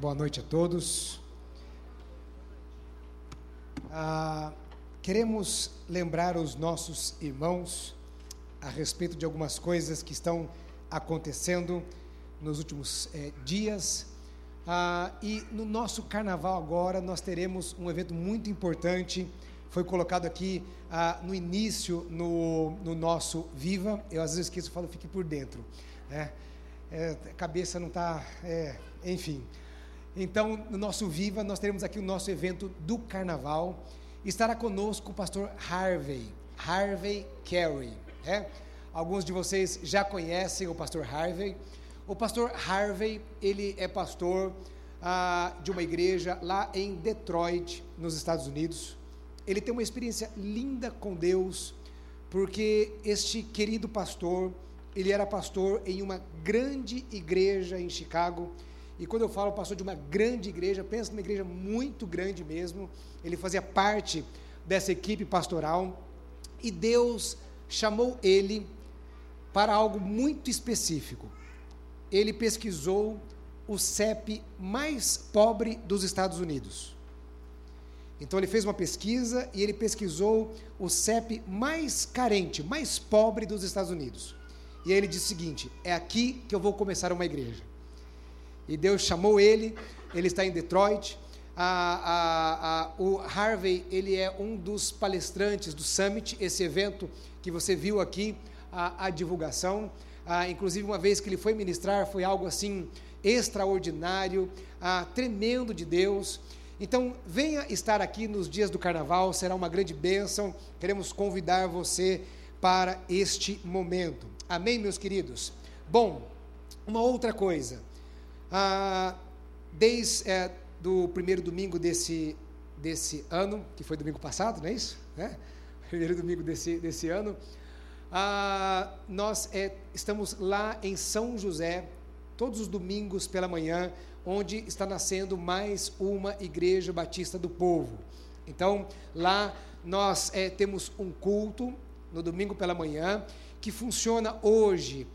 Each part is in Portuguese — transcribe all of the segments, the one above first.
Boa noite a todos. Ah, queremos lembrar os nossos irmãos a respeito de algumas coisas que estão acontecendo nos últimos eh, dias. Ah, e no nosso carnaval agora nós teremos um evento muito importante. Foi colocado aqui ah, no início no, no, nosso Viva. Eu às vezes esqueço falo, fique por dentro. Né? É, cabeça não está. É, enfim. Então, no nosso Viva, nós teremos aqui o nosso evento do carnaval. Estará conosco o pastor Harvey, Harvey Carey. É? Alguns de vocês já conhecem o pastor Harvey. O pastor Harvey, ele é pastor ah, de uma igreja lá em Detroit, nos Estados Unidos. Ele tem uma experiência linda com Deus, porque este querido pastor, ele era pastor em uma grande igreja em Chicago. E quando eu falo pastor de uma grande igreja, pensa numa igreja muito grande mesmo. Ele fazia parte dessa equipe pastoral. E Deus chamou ele para algo muito específico. Ele pesquisou o CEP mais pobre dos Estados Unidos. Então ele fez uma pesquisa e ele pesquisou o CEP mais carente, mais pobre dos Estados Unidos. E aí ele disse o seguinte: é aqui que eu vou começar uma igreja. E Deus chamou ele, ele está em Detroit. O Harvey, ele é um dos palestrantes do Summit, esse evento que você viu aqui, a, divulgação. inclusive, uma vez que ele foi ministrar, foi algo assim extraordinário, tremendo de Deus. Então, venha estar aqui nos dias do carnaval, será uma grande bênção. Queremos convidar você para este momento. Amém, meus queridos? Bom, uma outra coisa. Ah, desde é, do primeiro domingo desse, desse ano, que foi domingo passado, não é isso? É? Primeiro domingo desse, desse ano, ah, nós é, estamos lá em São José, todos os domingos pela manhã, onde está nascendo mais uma igreja batista do povo. Então, lá nós é, temos um culto no domingo pela manhã que funciona hoje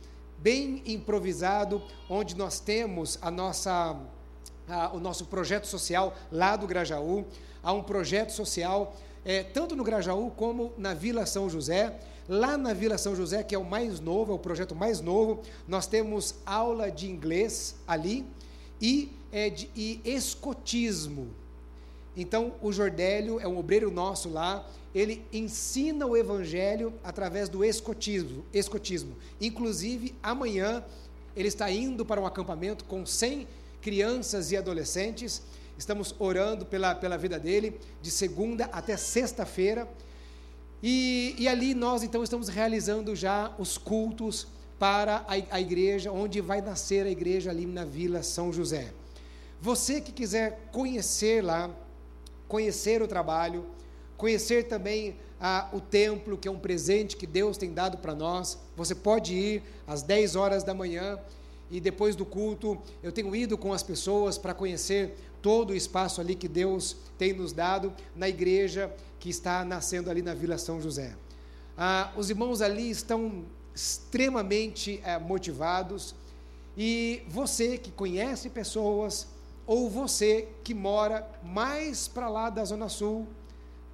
bem improvisado, onde nós temos a nossa, a, o nosso projeto social lá do Grajaú. Há um projeto social é, tanto no Grajaú como na Vila São José. Lá na Vila São José, que é o mais novo, é o projeto mais novo, nós temos aula de inglês ali e, é, de, e escotismo. Então, o Jordélio é um obreiro nosso lá, ele ensina o evangelho através do escotismo, escotismo. Inclusive, amanhã ele está indo para um acampamento com 100 crianças e adolescentes. Estamos orando pela, pela vida dele, de segunda até sexta-feira. E, e ali nós então estamos realizando já os cultos para a, a igreja, onde vai nascer a igreja ali na Vila São José. Você que quiser conhecer lá, conhecer o trabalho, conhecer também o templo, que é um presente que Deus tem dado para nós. Você pode ir às 10 horas da manhã e depois do culto, eu tenho ido com as pessoas para conhecer todo o espaço ali que Deus tem nos dado na igreja que está nascendo ali na Vila São José. Ah, os irmãos ali estão extremamente eh, motivados e você que conhece pessoas ou você que mora mais para lá da Zona Sul,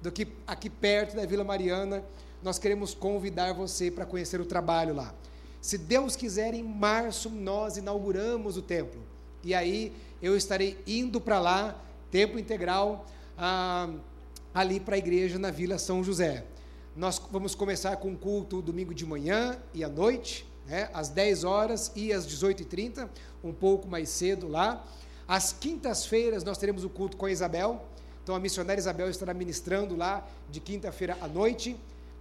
do que aqui perto da Vila Mariana, nós queremos convidar você para conhecer o trabalho lá. Se Deus quiser, em março nós inauguramos o templo. E aí eu estarei indo para lá, tempo integral, ah, ali para a igreja na Vila São José. Nós vamos começar com o culto domingo de manhã e à noite, né, às 10 horas e às 18h30, um pouco mais cedo lá. Às quintas-feiras nós teremos o culto com a Isabel, então a missionária Isabel estará ministrando lá de quinta-feira à noite.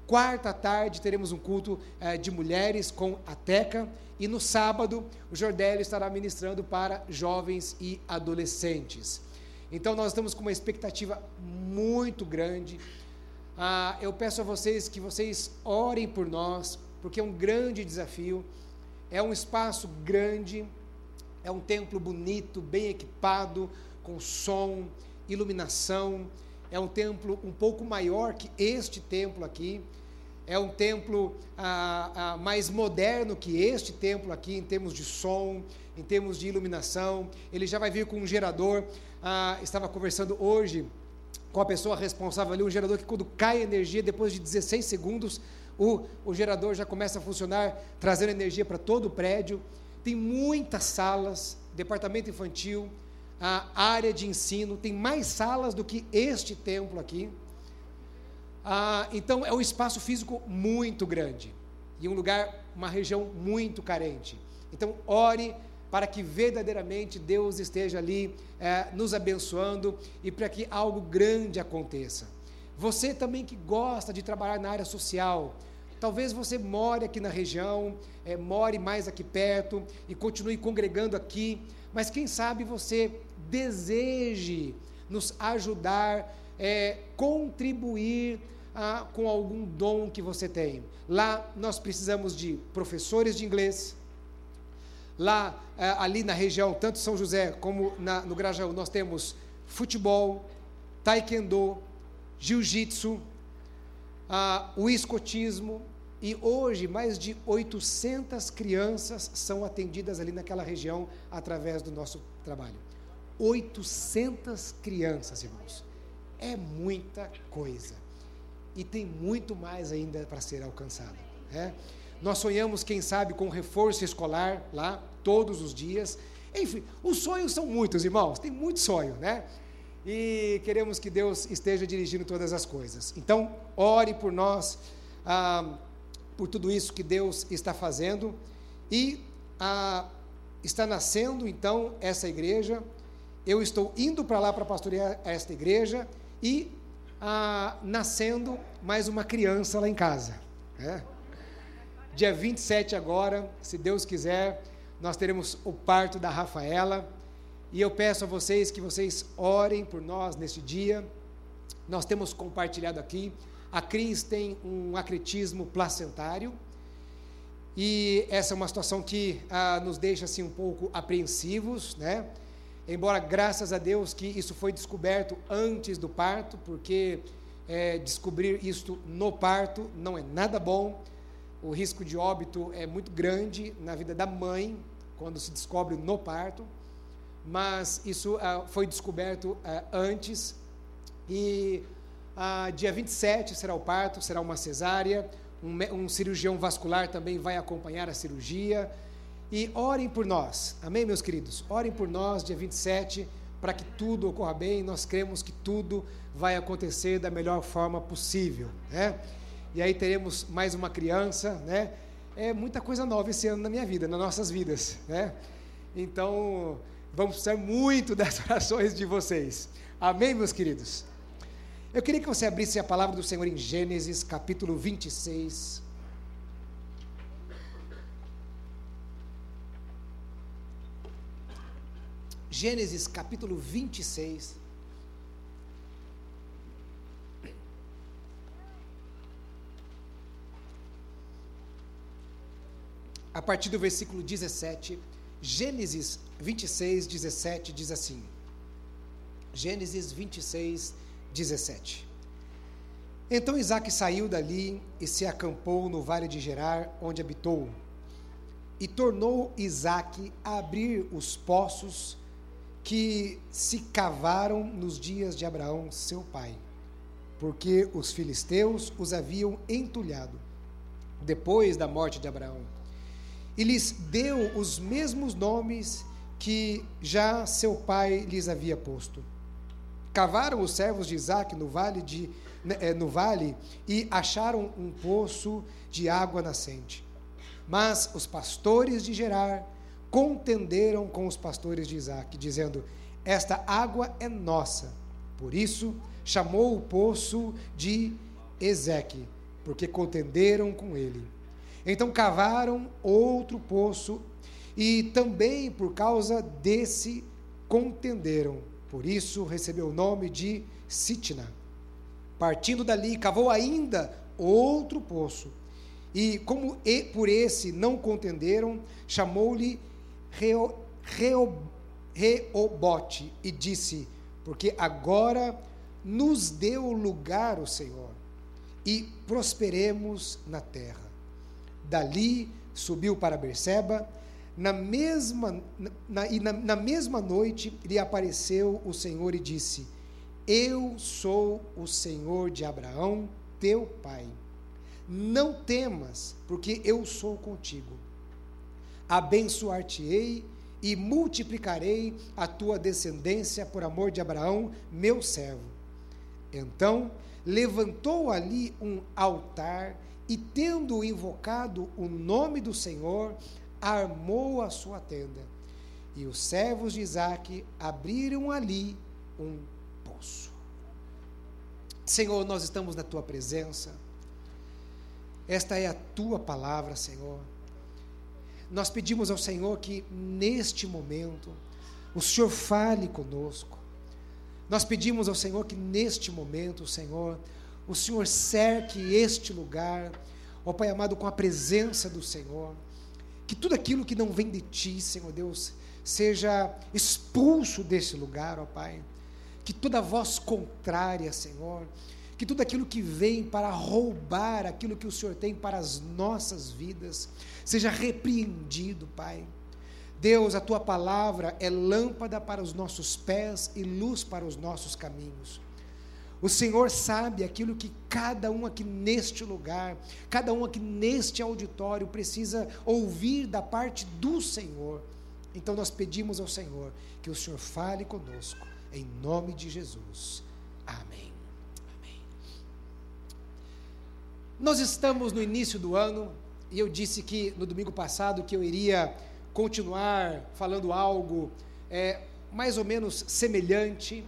Quarta tarde teremos um culto eh, de mulheres com a Teca. E no sábado, o Jordélio estará ministrando para jovens e adolescentes. Então nós estamos com uma expectativa muito grande. Ah, eu peço a vocês que vocês orem por nós, porque é um grande desafio. É um espaço grande, é um templo bonito, bem equipado, com som, iluminação. É um templo um pouco maior que este templo aqui. é um templo ah, ah, mais moderno que este templo aqui, em termos de som, em termos de iluminação. Ele já vai vir com um gerador. Ah, estava conversando hoje com a pessoa responsável ali, um gerador que quando cai energia, depois de 16 segundos, o, o gerador já começa a funcionar, trazendo energia para todo o prédio. Tem muitas salas, departamento infantil, a área de ensino, tem mais salas do que este templo aqui. Ah, então é um espaço físico muito grande e um lugar, uma região muito carente. Então ore para que verdadeiramente Deus esteja ali é, nos abençoando e para que algo grande aconteça. Você também que gosta de trabalhar na área social, talvez você more aqui na região, é, more mais aqui perto e continue congregando aqui, mas quem sabe você deseje nos ajudar, é, contribuir ah, com algum dom que você tem. Lá nós precisamos de professores de inglês. Lá, é, ali na região, tanto São José como na, no Grajaú, nós temos futebol, taekwondo, jiu-jitsu, ah, o escotismo, e hoje mais de 800 crianças são atendidas ali naquela região através do nosso trabalho. 800 crianças, irmãos. É muita coisa e tem muito mais ainda para ser alcançado. Né? Nós sonhamos, quem sabe, com reforço escolar lá, todos os dias. Enfim, os sonhos são muitos, irmãos, tem muito sonho, né? E queremos que Deus esteja dirigindo todas as coisas. Então, ore por nós, ah, por tudo isso que Deus está fazendo. E ah, está nascendo, então, essa igreja. Eu estou indo para lá para pastorear esta igreja. E ah, nascendo mais uma criança lá em casa. É. Dia 27 agora, se Deus quiser, nós teremos o parto da Rafaela. E eu peço a vocês que vocês orem por nós neste dia. Nós temos compartilhado aqui. A Cris tem um acretismo placentário. E essa é uma situação que ah, nos deixa assim um pouco apreensivos, né? Embora, graças a Deus, que isso foi descoberto antes do parto, porque é, descobrir isto no parto não é nada bom. O risco de óbito é muito grande na vida da mãe, quando se descobre no parto. Mas isso ah, foi descoberto ah, antes. E ah, dia 27 será o parto, será uma cesárea. Um, um cirurgião vascular também vai acompanhar a cirurgia. E orem por nós, amém, meus queridos? Orem por nós, dia 27, para que tudo ocorra bem. Nós cremos que tudo vai acontecer da melhor forma possível, né? E aí teremos mais uma criança, né? É muita coisa nova esse ano na minha vida, nas nossas vidas, né? Então, vamos precisar muito das orações de vocês. Amém, meus queridos? Eu queria que você abrisse a palavra do Senhor em Gênesis, capítulo 26. Gênesis capítulo 26. A partir do versículo 17, Gênesis 26, 17 diz assim: Gênesis 26, 17. Então Isaac saiu dali e se acampou no vale de Gerar, onde habitou. E tornou Isaac a abrir os poços que se cavaram nos dias de Abraão, seu pai, porque os filisteus os haviam entulhado depois da morte de Abraão. E lhes deu os mesmos nomes que já seu pai lhes havia posto. Cavaram os servos de Isaac no vale, de, né, eh, no vale e acharam um poço de água nascente. Mas os pastores de Gerar contenderam com os pastores de Isaac, dizendo: Esta água é nossa. Por isso chamou o poço de Ezeque, porque contenderam com ele. Então cavaram outro poço e também por causa desse contenderam. Por isso recebeu o nome de Sitna. Partindo dali, cavou ainda outro poço. E como por esse não contenderam, chamou-lhe Reobote e disse: Porque agora nos deu lugar o Senhor, e prosperemos na terra. Dali subiu para Berseba, na mesma, na, e na, na mesma noite lhe apareceu o Senhor e disse: Eu sou o Senhor de Abraão, teu pai. Não temas, porque eu sou contigo. Abençoar-te-ei e multiplicarei a tua descendência por amor de Abraão, meu servo. Então levantou ali um altar e, tendo invocado o nome do Senhor, armou a sua tenda. E os servos de Isaac abriram ali um poço. Senhor, nós estamos na tua presença. Esta é a tua palavra, Senhor. Nós pedimos ao Senhor que neste momento o Senhor fale conosco. Nós pedimos ao Senhor que neste momento, Senhor, o Senhor cerque este lugar, ó Pai amado, com a presença do Senhor. Que tudo aquilo que não vem de Ti, Senhor Deus, seja expulso desse lugar, ó Pai. Que toda voz contrária, Senhor, que tudo aquilo que vem para roubar aquilo que o Senhor tem para as nossas vidas, seja repreendido, Pai. Deus, a tua palavra é lâmpada para os nossos pés e luz para os nossos caminhos. O Senhor sabe aquilo que cada um aqui neste lugar, cada um aqui neste auditório precisa ouvir da parte do Senhor. Então nós pedimos ao Senhor que o Senhor fale conosco, em nome de Jesus. Amém. Nós estamos no início do ano e eu disse que no domingo passado que eu iria continuar falando algo é, mais ou menos semelhante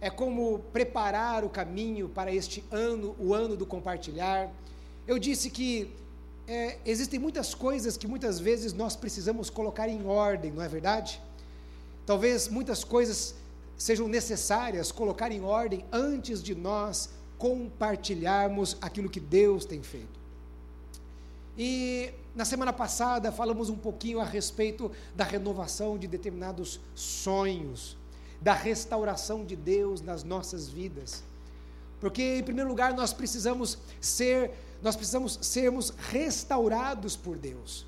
é como preparar o caminho para este ano, o ano do compartilhar. Eu disse que é, existem muitas coisas que muitas vezes nós precisamos colocar em ordem, não é verdade? Talvez muitas coisas sejam necessárias colocar em ordem antes de nós compartilharmos aquilo que Deus tem feito. E na semana passada falamos um pouquinho a respeito da renovação de determinados sonhos da restauração de Deus nas nossas vidas. Porque em primeiro lugar nós precisamos ser, nós precisamos sermos restaurados por Deus,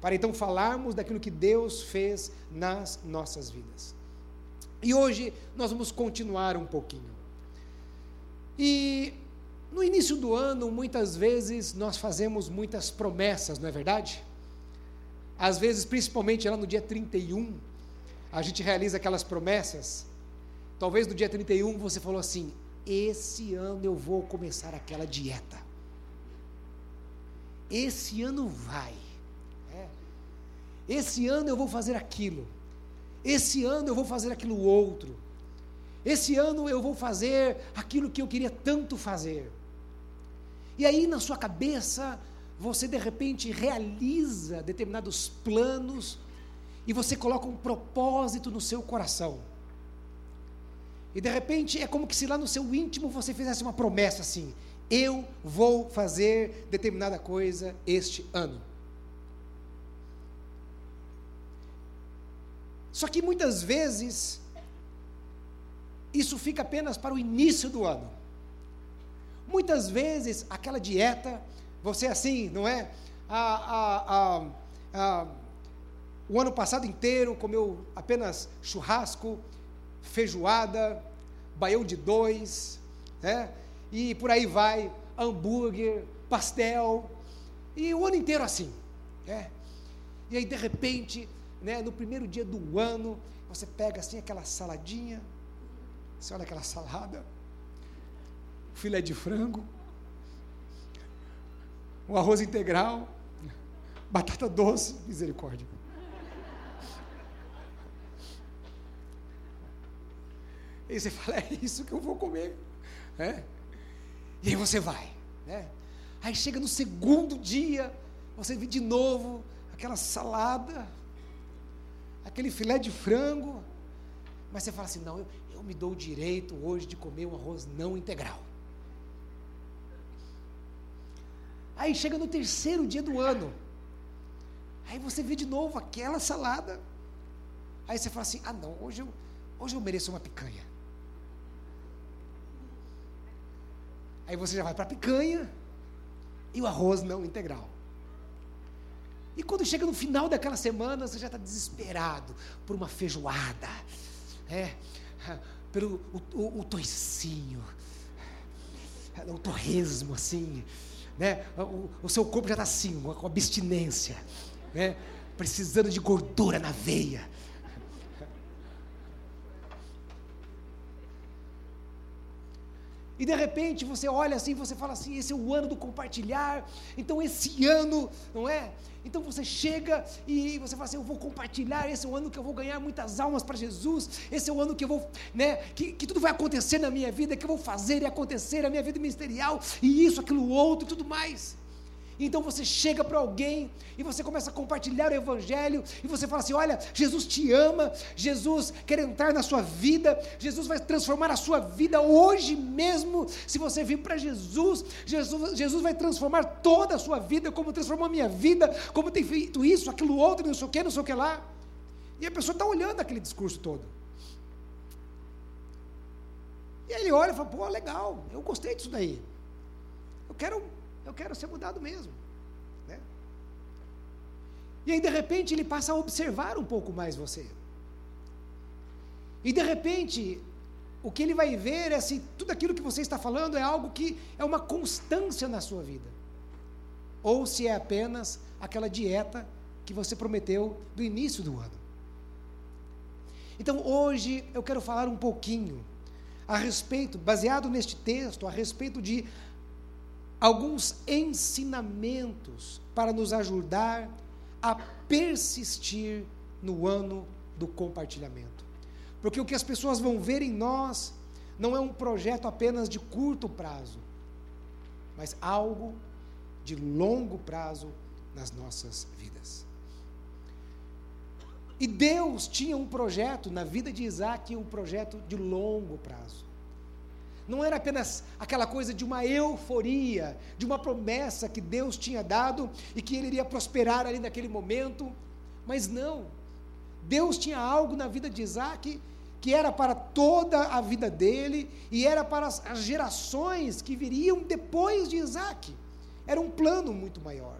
para então falarmos daquilo que Deus fez nas nossas vidas. E hoje nós vamos continuar um pouquinho. E no início do ano, muitas vezes nós fazemos muitas promessas, não é verdade? Às vezes, principalmente lá no dia 31, a gente realiza aquelas promessas. Talvez no dia 31 você falou assim: esse ano eu vou começar aquela dieta. Esse ano vai. É. Esse ano eu vou fazer aquilo. Esse ano eu vou fazer aquilo outro. Esse ano eu vou fazer aquilo que eu queria tanto fazer. E aí na sua cabeça, você de repente realiza determinados planos e você coloca um propósito no seu coração. E de repente é como que se lá no seu íntimo você fizesse uma promessa assim: eu vou fazer determinada coisa este ano. Só que muitas vezes isso fica apenas para o início do ano. Muitas vezes aquela dieta, você assim, não é? A, a, a, o ano passado inteiro comeu apenas churrasco, feijoada, baião de dois, né? e por aí vai, hambúrguer, pastel, e o ano inteiro assim. Né? E aí, de repente, né, no primeiro dia do ano, você pega assim aquela saladinha, você olha aquela salada, filé de frango, um arroz integral, batata doce, misericórdia. E você fala, é isso que eu vou comer. É? E aí você vai. Né? Aí chega no segundo dia, você vê de novo aquela salada, aquele filé de frango, mas você fala assim: não, eu, me dou o direito hoje de comer um arroz não integral. Aí chega no terceiro dia do ano, aí você vê de novo aquela salada, aí você fala assim: ah, não, hoje eu, hoje eu mereço uma picanha. Aí você já vai para a picanha e o arroz não integral. E quando chega no final daquela semana, você já está desesperado por uma feijoada, é, pelo o, o, o toicinho, o torresmo, assim, né? O, o seu corpo já está assim, com abstinência, né? precisando de gordura na veia. E de repente você olha assim, você fala assim, esse é o ano do compartilhar. Então esse ano, não é? Então você chega e você fala assim, eu vou compartilhar, esse é o ano que eu vou ganhar muitas almas para Jesus. Esse é o ano que eu vou, né, que, que tudo vai acontecer na minha vida, que eu vou fazer e acontecer a minha vida ministerial e isso, aquilo outro e tudo mais. Então você chega para alguém e você começa a compartilhar o Evangelho e você fala assim: Olha, Jesus te ama, Jesus quer entrar na sua vida, Jesus vai transformar a sua vida hoje mesmo. Se você vir para Jesus, Jesus, Jesus vai transformar toda a sua vida, como transformou a minha vida, como tem feito isso, aquilo outro, não sei o que, não sei o que lá. E a pessoa está olhando aquele discurso todo. E ele olha e fala: Pô, legal, eu gostei disso daí. Eu quero eu quero ser mudado mesmo. Né? E aí, de repente, ele passa a observar um pouco mais você. E de repente, o que ele vai ver é se tudo aquilo que você está falando é algo que é uma constância na sua vida. Ou se é apenas aquela dieta que você prometeu do início do ano. Então, hoje eu quero falar um pouquinho a respeito, baseado neste texto, a respeito de alguns ensinamentos para nos ajudar a persistir no ano do compartilhamento. Porque o que as pessoas vão ver em nós não é um projeto apenas de curto prazo, mas algo de longo prazo nas nossas vidas. E Deus tinha um projeto na vida de Isaac, um projeto de longo prazo. Não era apenas aquela coisa de uma euforia, de uma promessa que Deus tinha dado e que ele iria prosperar ali naquele momento, mas não. Deus tinha algo na vida de Isaac que era para toda a vida dele e era para as gerações que viriam depois de Isaac. Era um plano muito maior.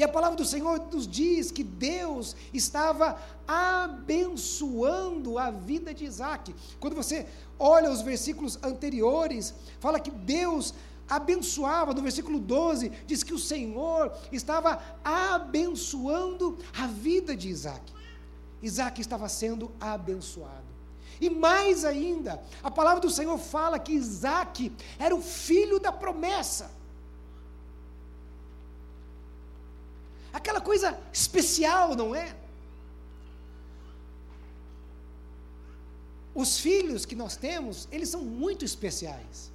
E a palavra do Senhor nos diz que Deus estava abençoando a vida de Isaac. Quando você olha os versículos anteriores, fala que Deus abençoava, no versículo 12, diz que o Senhor estava abençoando a vida de Isaac. Isaac estava sendo abençoado. E mais ainda, a palavra do Senhor fala que Isaac era o filho da promessa. Aquela coisa especial, não é? Os filhos que nós temos, eles são muito especiais.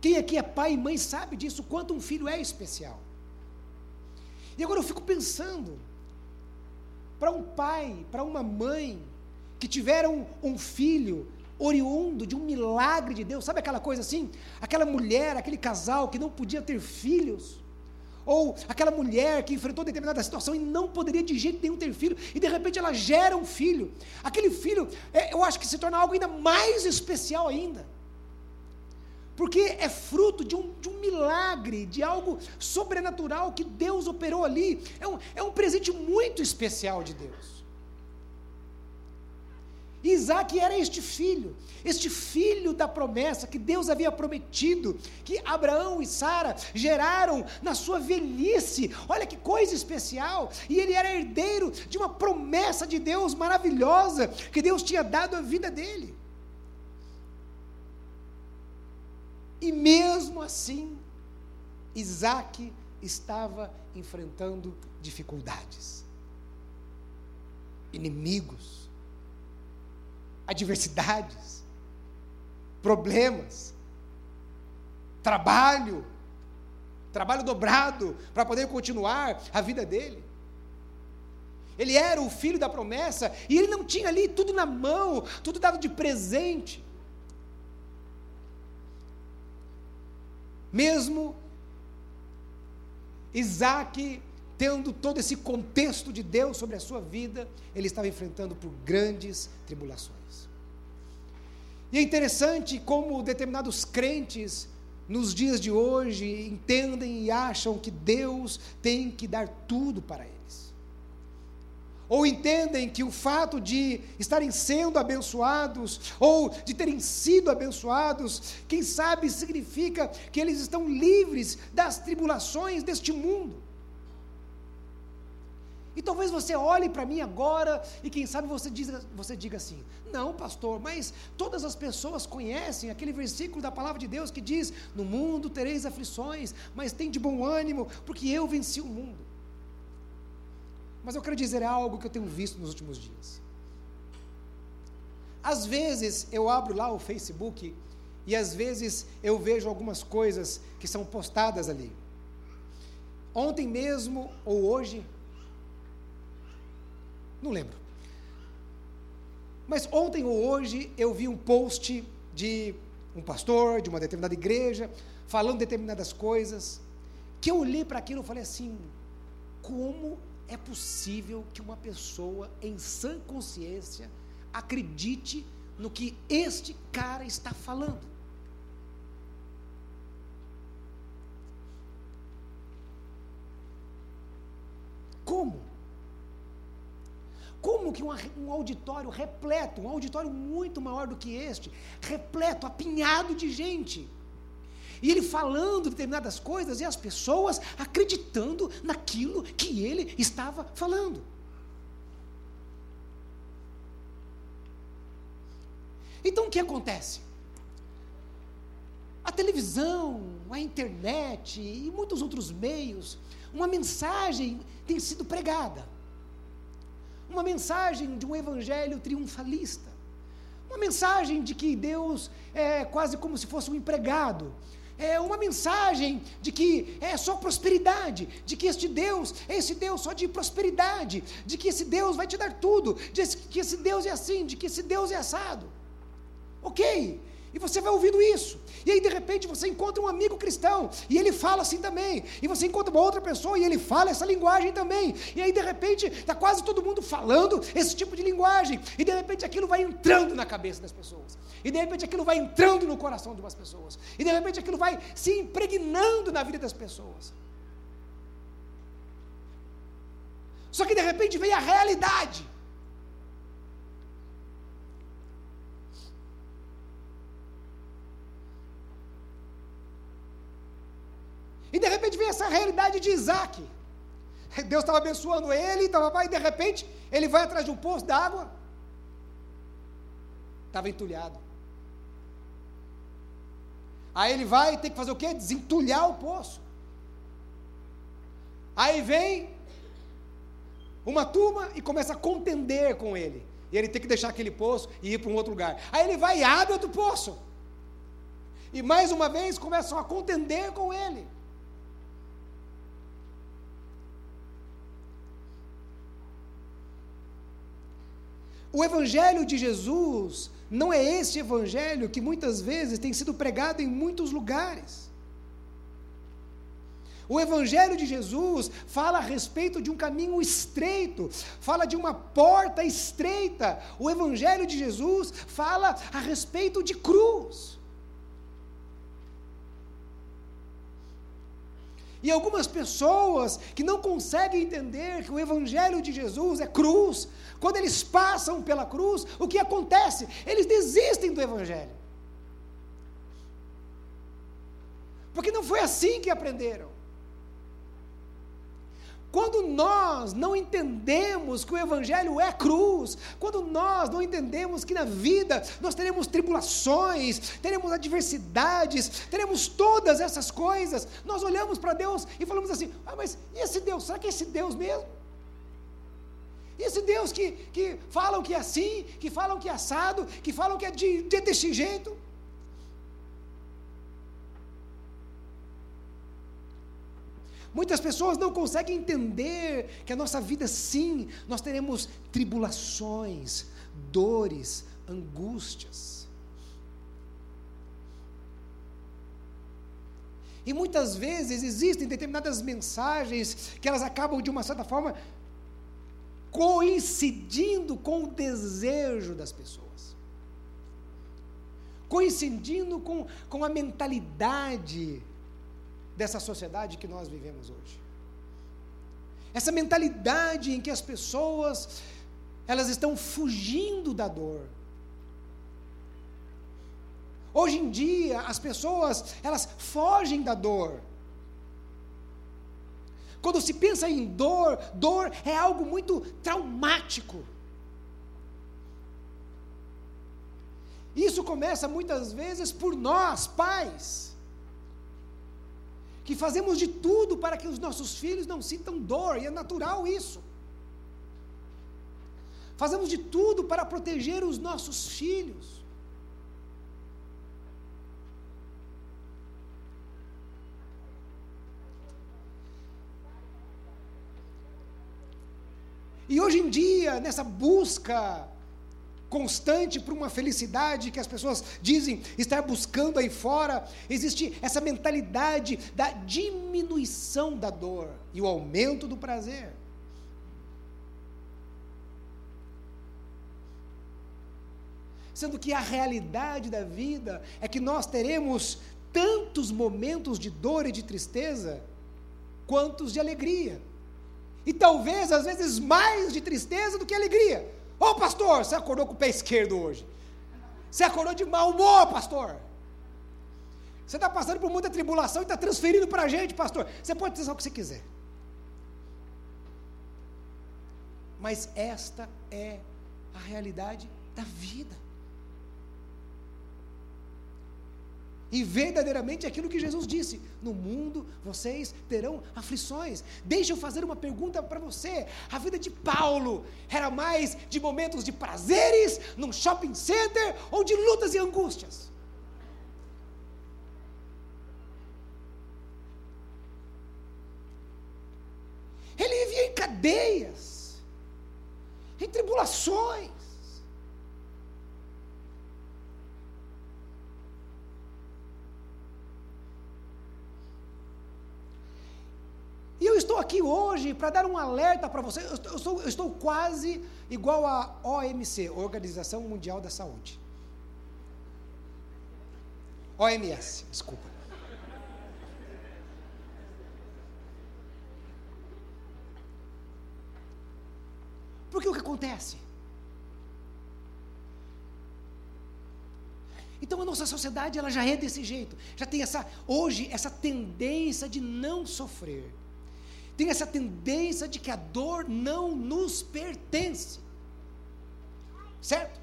Quem aqui é pai e mãe sabe disso, quanto um filho é especial. E agora eu fico pensando, para um pai, para uma mãe, que tiveram um filho oriundo de um milagre de Deus, sabe aquela coisa assim? Aquela mulher, aquele casal que não podia ter filhos, ou aquela mulher que enfrentou determinada situação e não poderia de jeito nenhum ter filho, e de repente ela gera um filho. Aquele filho, é, eu acho que se torna algo ainda mais especial ainda. Porque é fruto de um, de um milagre, de algo sobrenatural que Deus operou ali. É um, é um presente muito especial de Deus. Isaac era este filho, este filho da promessa que Deus havia prometido, que Abraão e Sara geraram na sua velhice. Olha que coisa especial! E ele era herdeiro de uma promessa de Deus maravilhosa que Deus tinha dado à vida dele. E mesmo assim, Isaac estava enfrentando dificuldades, inimigos, adversidades, problemas, trabalho, trabalho dobrado para poder continuar a vida dele. Ele era o filho da promessa e ele não tinha ali tudo na mão, tudo dado de presente. Mesmo Isaac tendo todo esse contexto de Deus sobre a sua vida, ele estava enfrentando por grandes tribulações. E é interessante como determinados crentes nos dias de hoje, entendem e acham que Deus tem que dar tudo para eles. Ou entendem que o fato de estarem sendo abençoados, ou de terem sido abençoados, quem sabe significa que eles estão livres das tribulações deste mundo. E talvez você olhe para mim agora e quem sabe você diga, você diga assim: não, pastor, mas todas as pessoas conhecem aquele versículo da palavra de Deus que diz: no mundo tereis aflições, mas tem de bom ânimo, porque eu venci o mundo. Mas eu quero dizer algo que eu tenho visto nos últimos dias. Às vezes eu abro lá o Facebook e às vezes eu vejo algumas coisas que são postadas ali. Ontem mesmo ou hoje, não lembro. Mas ontem ou hoje eu vi um post de um pastor de uma determinada igreja falando determinadas coisas que eu olhei para aquilo e falei assim: como é possível que uma pessoa em sã consciência acredite no que este cara está falando? Como? Como que um, um, auditório repleto, um auditório muito maior do que este, repleto, apinhado de gente. E ele falando determinadas coisas e as pessoas acreditando naquilo que ele estava falando. Então o que acontece? A televisão, a internet e muitos outros meios, uma mensagem tem sido pregada uma mensagem de um evangelho triunfalista, uma mensagem de que Deus é quase como se fosse um empregado, é uma mensagem de que é só prosperidade, de que este Deus é esse Deus só de prosperidade, de que esse Deus vai te dar tudo, de que esse Deus é assim, de que esse Deus é assado. Ok, e você vai ouvindo isso. E aí, de repente, você encontra um amigo cristão e ele fala assim também. E você encontra uma outra pessoa e ele fala essa linguagem também. E aí, de repente, está quase todo mundo falando esse tipo de linguagem. E de repente, aquilo vai entrando na cabeça das pessoas. E de repente, aquilo vai entrando no coração de umas pessoas. E de repente, aquilo vai se impregnando na vida das pessoas. Só que de repente vem a realidade. E de repente vem essa realidade de Isaac. Deus estava abençoando ele, tava, e de repente ele vai atrás de um poço d'água. Estava entulhado. Aí ele vai ter que fazer o quê? Desentulhar o poço. Aí vem uma turma e começa a contender com ele. E ele tem que deixar aquele poço e ir para um outro lugar. Aí ele vai e abre outro poço. E mais uma vez começam a contender com ele. O Evangelho de Jesus não é esse Evangelho que muitas vezes tem sido pregado em muitos lugares. O Evangelho de Jesus fala a respeito de um caminho estreito, fala de uma porta estreita. O Evangelho de Jesus fala a respeito de cruz. E algumas pessoas que não conseguem entender que o Evangelho de Jesus é cruz, quando eles passam pela cruz, o que acontece? Eles desistem do Evangelho. Porque não foi assim que aprenderam. Quando nós não entendemos que o Evangelho é cruz, quando nós não entendemos que na vida nós teremos tribulações, teremos adversidades, teremos todas essas coisas, nós olhamos para Deus e falamos assim: ah, mas e esse Deus? Será que é esse Deus mesmo? E esse Deus que, que falam que é assim, que falam que é assado, que falam que é de, de desse jeito? Muitas pessoas não conseguem entender que a nossa vida, sim, nós teremos tribulações, dores, angústias. E muitas vezes existem determinadas mensagens que elas acabam, de uma certa forma, coincidindo com o desejo das pessoas. coincidindo com, com a mentalidade dessa sociedade que nós vivemos hoje. Essa mentalidade em que as pessoas elas estão fugindo da dor. Hoje em dia, as pessoas, elas fogem da dor. Quando se pensa em dor, dor é algo muito traumático. Isso começa muitas vezes por nós, pais, que fazemos de tudo para que os nossos filhos não sintam dor, e é natural isso. Fazemos de tudo para proteger os nossos filhos. E hoje em dia, nessa busca constante por uma felicidade que as pessoas dizem estar buscando aí fora, existe essa mentalidade da diminuição da dor e o aumento do prazer. Sendo que a realidade da vida é que nós teremos tantos momentos de dor e de tristeza quantos de alegria. E talvez, às vezes, mais de tristeza do que alegria. Ô oh, pastor, você acordou com o pé esquerdo hoje. Você acordou de mau humor, pastor. Você está passando por muita tribulação e está transferindo para a gente, pastor. Você pode dizer o que você quiser. Mas esta é a realidade da vida. E verdadeiramente aquilo que Jesus disse: no mundo vocês terão aflições. Deixa eu fazer uma pergunta para você. A vida de Paulo era mais de momentos de prazeres num shopping center ou de lutas e angústias? Ele vivia em cadeias, em tribulações. Estou aqui hoje para dar um alerta para você. Eu, eu, sou, eu estou quase igual a OMC, Organização Mundial da Saúde. OMS, desculpa. Porque o que acontece? Então a nossa sociedade ela já é desse jeito, já tem essa hoje essa tendência de não sofrer tem essa tendência de que a dor não nos pertence. Certo?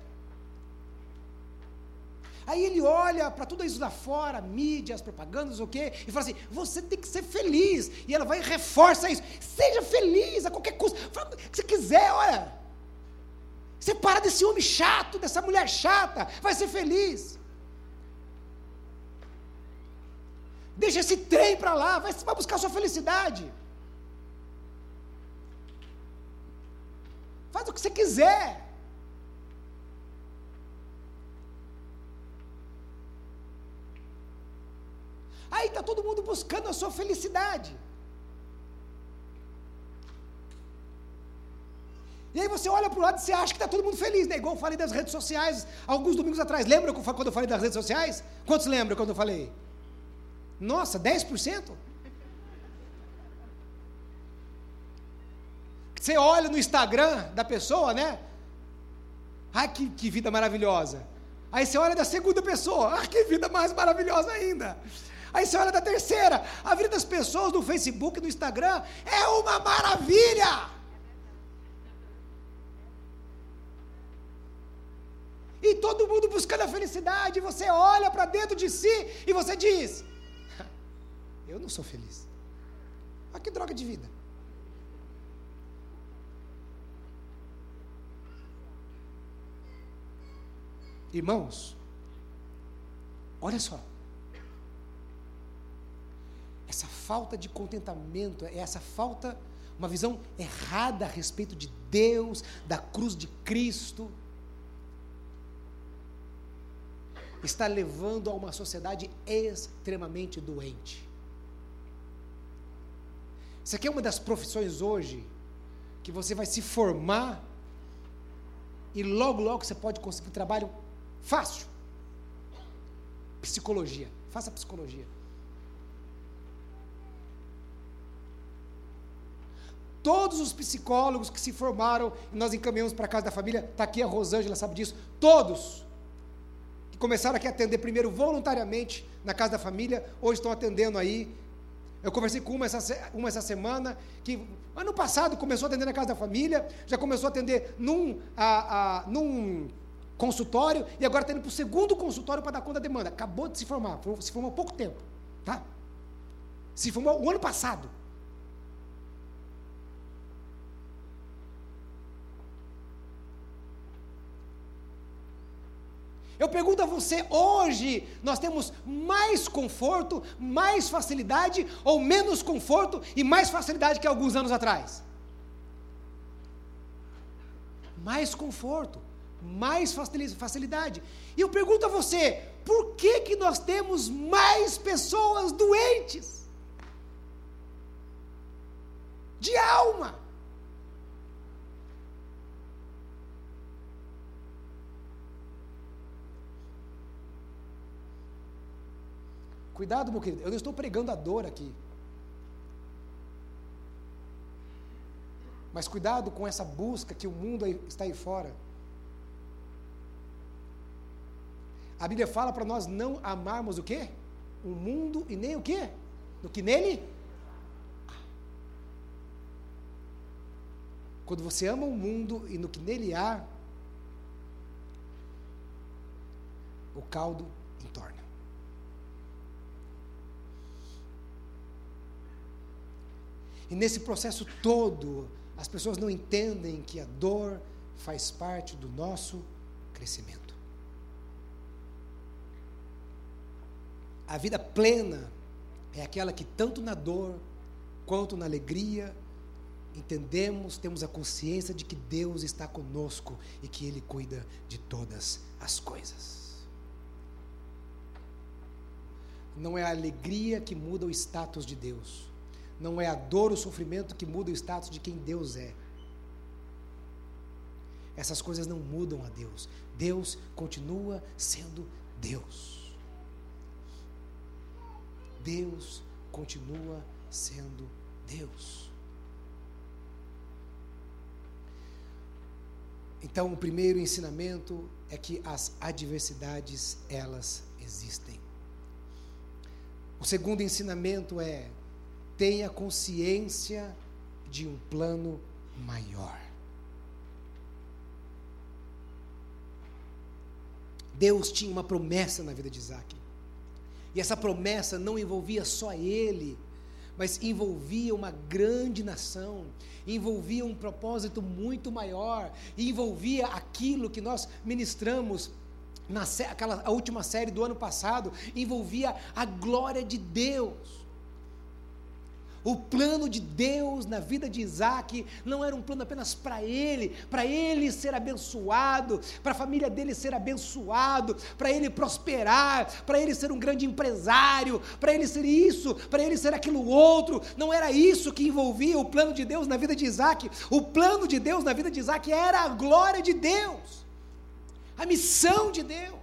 Aí ele olha para tudo isso lá fora, mídia, as propagandas, o quê, e fala assim: você tem que ser feliz. E ela vai e reforça isso. Seja feliz a qualquer custo. Fala o que você quiser, olha. Você para desse homem chato, dessa mulher chata, vai ser feliz. Deixa esse trem para lá, vai, vai buscar sua felicidade. Faz o que você quiser. Aí está todo mundo buscando a sua felicidade. E aí você olha para o lado e você acha que está todo mundo feliz, né? Igual eu falei das redes sociais alguns domingos atrás. Lembra quando eu falei das redes sociais? Quantos lembram quando eu falei? Nossa, 10%? Você olha no Instagram da pessoa, né? Ai, que, que vida maravilhosa. Aí você olha da segunda pessoa, ah, que vida mais maravilhosa ainda. Aí você olha da terceira, a vida das pessoas no Facebook, no Instagram, é uma maravilha. E todo mundo buscando a felicidade, você olha para dentro de si e você diz: Eu não sou feliz. Olha que droga de vida. Irmãos, olha só. Essa falta de contentamento, é essa falta, uma visão errada a respeito de Deus, da cruz de Cristo, está levando a uma sociedade extremamente doente. Isso aqui é uma das profissões hoje que você vai se formar e logo, logo você pode conseguir trabalho Fácil. psicologia. Faça psicologia. Todos os psicólogos que se formaram, nós encaminhamos para a casa da família, está aqui a Rosângela, sabe disso, todos que começaram aqui a atender primeiro voluntariamente na casa da família, hoje estão atendendo aí. Eu conversei com uma essa, uma essa semana, que ano passado começou a atender na casa da família, já começou a atender num, a, a, num consultório e agora está indo para o segundo consultório para dar conta da demanda. Acabou de se formar, se formou há pouco tempo. Tá? Se formou o ano passado. Eu pergunto a você, hoje nós temos mais conforto, mais facilidade ou menos conforto e mais facilidade que alguns anos atrás? Mais conforto, mais facilidade. E eu pergunto a você, por que que nós temos mais pessoas doentes? De alma. Cuidado, meu querido, eu não estou pregando a dor aqui. Mas cuidado com essa busca que o mundo está aí fora. A Bíblia fala para nós não amarmos o quê? O mundo e nem o quê? Do que nele? Quando você ama o mundo e no que nele há, o caldo entorna. E nesse processo todo, as pessoas não entendem que a dor faz parte do nosso crescimento. A vida plena é aquela que, tanto na dor quanto na alegria, entendemos, temos a consciência de que Deus está conosco e que Ele cuida de todas as coisas. Não é a alegria que muda o status de Deus, não é a dor, o sofrimento que muda o status de quem Deus é. Essas coisas não mudam a Deus. Deus continua sendo Deus. Deus continua sendo Deus. Então, o primeiro ensinamento é que as adversidades, elas existem. O segundo ensinamento é tenha consciência de um plano maior. Deus tinha uma promessa na vida de Isaac. E essa promessa não envolvia só ele, mas envolvia uma grande nação, envolvia um propósito muito maior, envolvia aquilo que nós ministramos na aquela, a última série do ano passado, envolvia a glória de Deus. O plano de Deus na vida de Isaac não era um plano apenas para ele, para ele ser abençoado, para a família dele ser abençoado, para ele prosperar, para ele ser um grande empresário, para ele ser isso, para ele ser aquilo outro. Não era isso que envolvia o plano de Deus na vida de Isaac. O plano de Deus na vida de Isaac era a glória de Deus, a missão de Deus.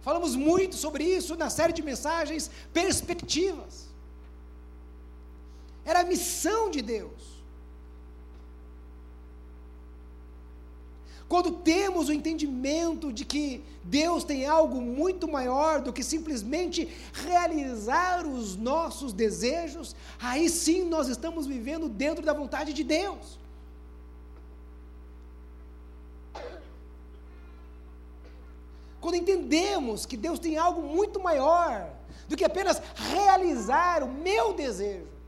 Falamos muito sobre isso na série de mensagens Perspectivas. Era a missão de Deus. Quando temos o entendimento de que Deus tem algo muito maior do que simplesmente realizar os nossos desejos, aí sim nós estamos vivendo dentro da vontade de Deus. Quando entendemos que Deus tem algo muito maior do que apenas realizar o meu desejo,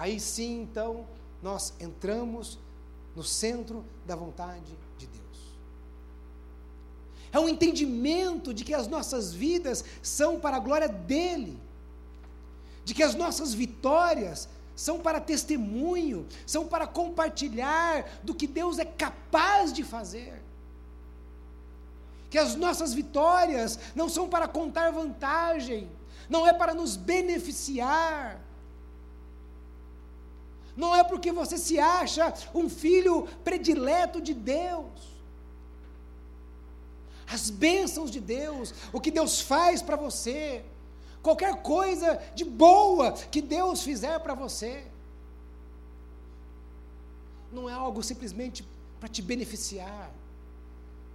Aí sim, então, nós entramos no centro da vontade de Deus. É um entendimento de que as nossas vidas são para a glória dEle, de que as nossas vitórias são para testemunho, são para compartilhar do que Deus é capaz de fazer. Que as nossas vitórias não são para contar vantagem, não é para nos beneficiar, não é porque você se acha um filho predileto de Deus. as bênçãos de Deus, o que Deus faz para você, qualquer coisa de boa que Deus fizer para você. Não é algo simplesmente para te beneficiar,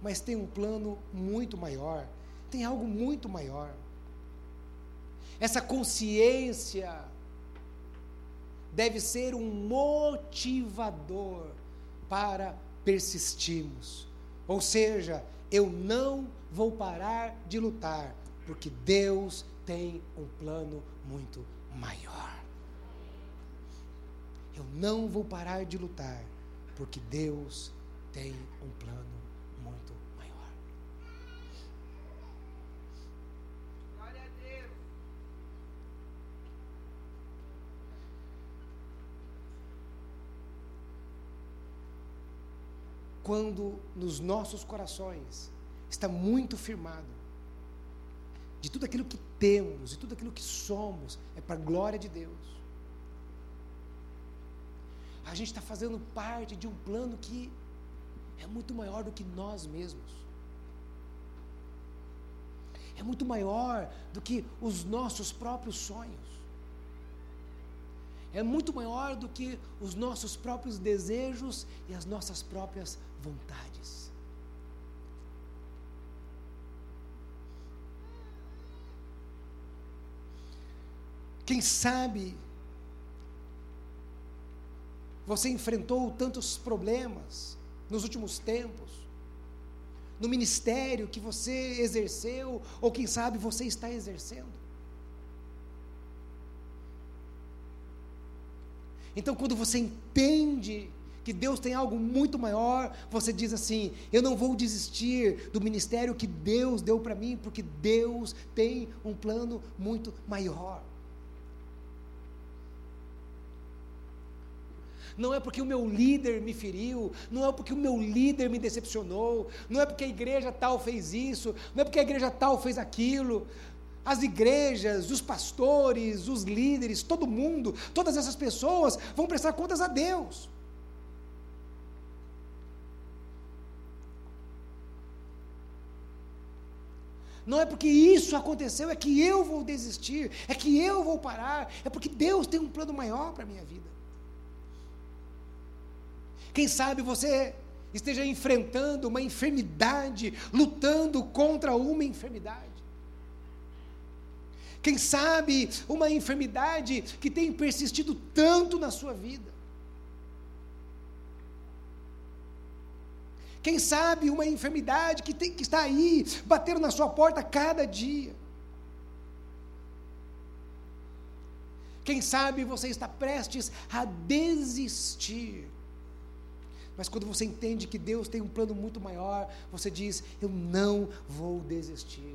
mas tem um plano muito maior, tem algo muito maior. Essa consciência deve ser um motivador para persistirmos. Ou seja, eu não vou parar de lutar, porque Deus tem um plano muito maior. Eu não vou parar de lutar, porque Deus tem um plano muito maior. Glória a Deus. Quando nos nossos corações está muito firmado de tudo aquilo que temos e tudo aquilo que somos é para a glória de Deus a gente está fazendo parte de um plano que é muito maior do que nós mesmos. É muito maior do que os nossos próprios sonhos. É muito maior do que os nossos próprios desejos e as nossas próprias vontades. Quem sabe você enfrentou tantos problemas nos últimos tempos, no ministério que você exerceu, ou quem sabe você está exercendo. Então, quando você entende que Deus tem algo muito maior, você diz assim: eu não vou desistir do ministério que Deus deu para mim, porque Deus tem um plano muito maior. não é porque o meu líder me feriu, não é porque o meu líder me decepcionou, não é porque a igreja tal fez isso, não é porque a igreja tal fez aquilo. As igrejas, os pastores, os líderes, todo mundo, todas essas pessoas vão prestar contas a Deus. Não é porque isso aconteceu, é que eu vou desistir, é que eu vou parar, é porque Deus tem um plano maior para a minha vida. Quem sabe você esteja enfrentando uma enfermidade, lutando contra uma enfermidade. Quem sabe uma enfermidade que tem persistido tanto na sua vida. Quem sabe uma enfermidade que, tem, que está aí, batendo na sua porta cada dia. Quem sabe você está prestes a desistir mas quando você entende que Deus tem um plano muito maior, você diz: Eu não vou desistir.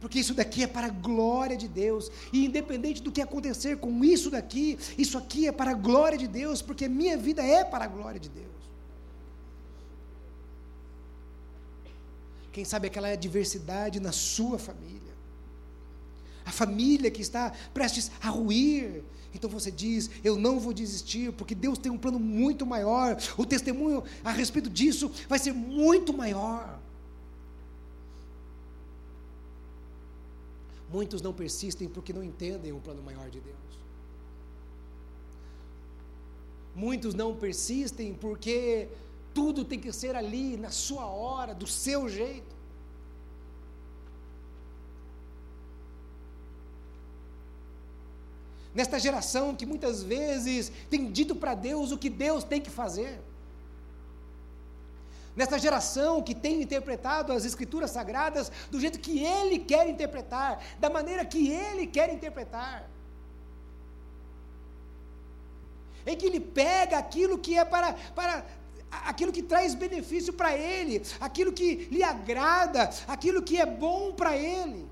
Porque isso daqui é para a glória de Deus. E independente do que acontecer com isso daqui, isso aqui é para a glória de Deus, porque minha vida é para a glória de Deus. Quem sabe aquela adversidade na sua família. A família que está prestes a ruir, então você diz: Eu não vou desistir, porque Deus tem um plano muito maior. O testemunho a respeito disso vai ser muito maior. Muitos não persistem porque não entendem o plano maior de Deus. Muitos não persistem porque tudo tem que ser ali, na sua hora, do seu jeito. nesta geração que muitas vezes tem dito para Deus o que Deus tem que fazer. Nesta geração que tem interpretado as Escrituras Sagradas do jeito que Ele quer interpretar, da maneira que Ele quer interpretar. Em que Ele pega aquilo que é para, para aquilo que traz benefício para Ele, aquilo que lhe agrada, aquilo que é bom para Ele.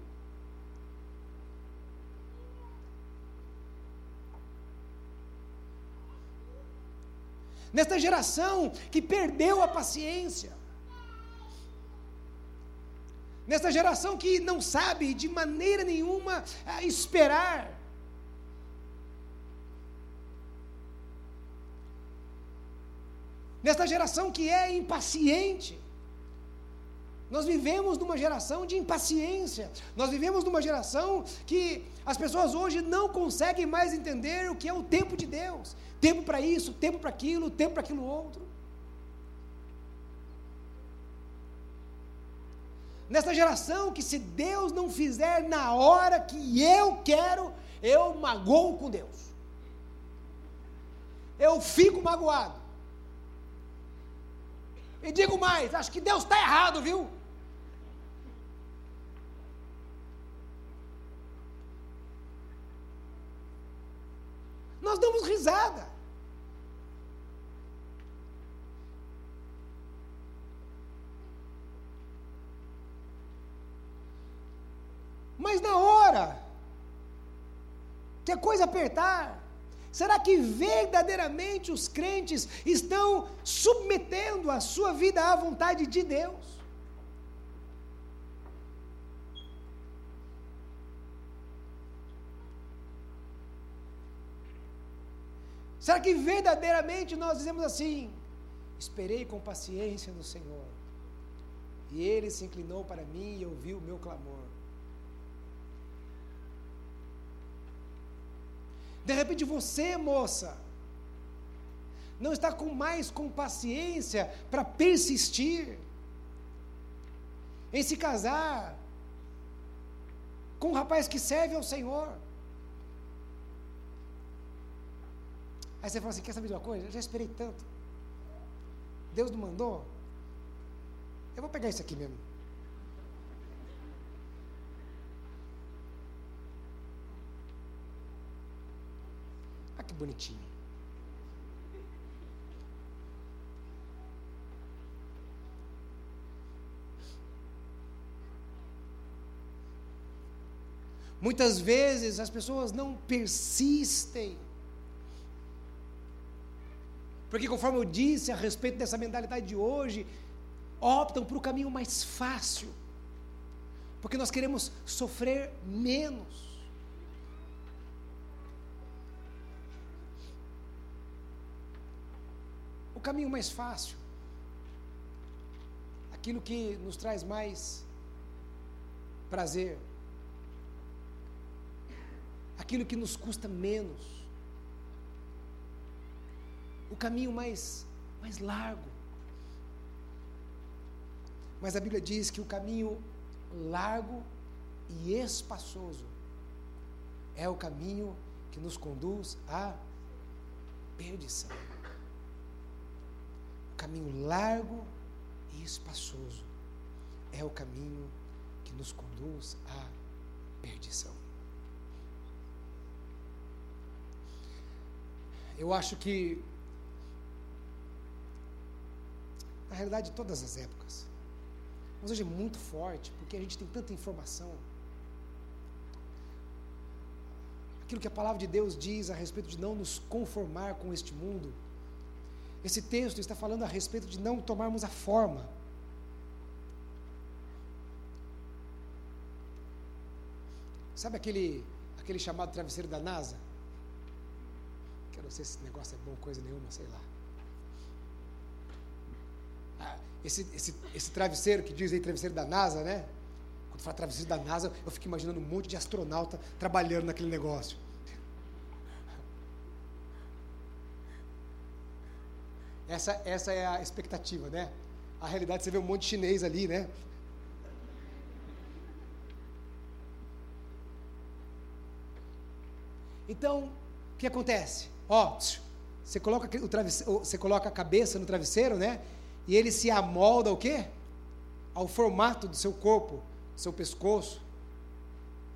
Nesta geração que perdeu a paciência, nesta geração que não sabe de maneira nenhuma esperar. Nesta geração que é impaciente. Nós vivemos numa geração de impaciência. Nós vivemos numa geração que as pessoas hoje não conseguem mais entender o que é o tempo de Deus. Tempo para isso, tempo para aquilo, tempo para aquilo outro. Nessa geração que se Deus não fizer na hora que eu quero, eu magoo com Deus. Eu fico magoado. E digo mais, acho que Deus está errado, viu? Nós damos risada. Mas na hora que a coisa apertar, será que verdadeiramente os crentes estão submetendo a sua vida à vontade de Deus? Será que verdadeiramente nós dizemos assim: esperei com paciência no Senhor, e Ele se inclinou para mim e ouviu o meu clamor? De repente você, moça, não está com mais com paciência para persistir em se casar com um rapaz que serve ao Senhor. Aí você fala assim: quer saber de uma coisa? Eu já esperei tanto. Deus não mandou? Eu vou pegar isso aqui mesmo. que bonitinho. Muitas vezes as pessoas não persistem. Porque, conforme eu disse a respeito dessa mentalidade de hoje, optam para o caminho mais fácil. Porque nós queremos sofrer menos. caminho mais fácil, aquilo que nos traz mais prazer, aquilo que nos custa menos, o caminho mais, mais largo. Mas a Bíblia diz que o caminho largo e espaçoso é o caminho que nos conduz à perdição caminho largo e espaçoso é o caminho que nos conduz à perdição. Eu acho que, na realidade, todas as épocas, mas hoje é muito forte, porque a gente tem tanta informação. Aquilo que a palavra de Deus diz a respeito de não nos conformar com este mundo esse texto está falando a respeito de não tomarmos a forma. Sabe aquele, aquele chamado travesseiro da NASA? Que eu não sei se esse negócio é bom, coisa nenhuma, sei lá. Ah, esse, esse, esse travesseiro que diz aí travesseiro da NASA, né? Quando fala travesseiro da NASA, eu fico imaginando um monte de astronauta trabalhando naquele negócio. Essa, essa é a expectativa, né? A realidade você vê um monte de chinês ali, né? Então, o que acontece? Ó, você coloca o você coloca a cabeça no travesseiro, né? E ele se amolda ao quê? Ao formato do seu corpo, do seu pescoço,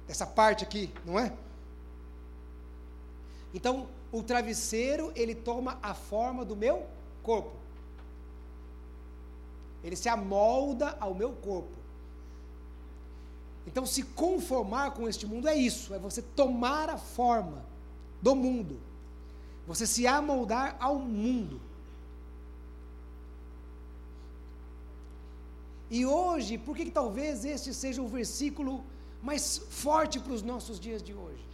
dessa parte aqui, não é? Então, o travesseiro, ele toma a forma do meu corpo. Ele se amolda ao meu corpo. Então, se conformar com este mundo é isso: é você tomar a forma do mundo, você se amoldar ao mundo. E hoje, por que, talvez este seja o versículo mais forte para os nossos dias de hoje?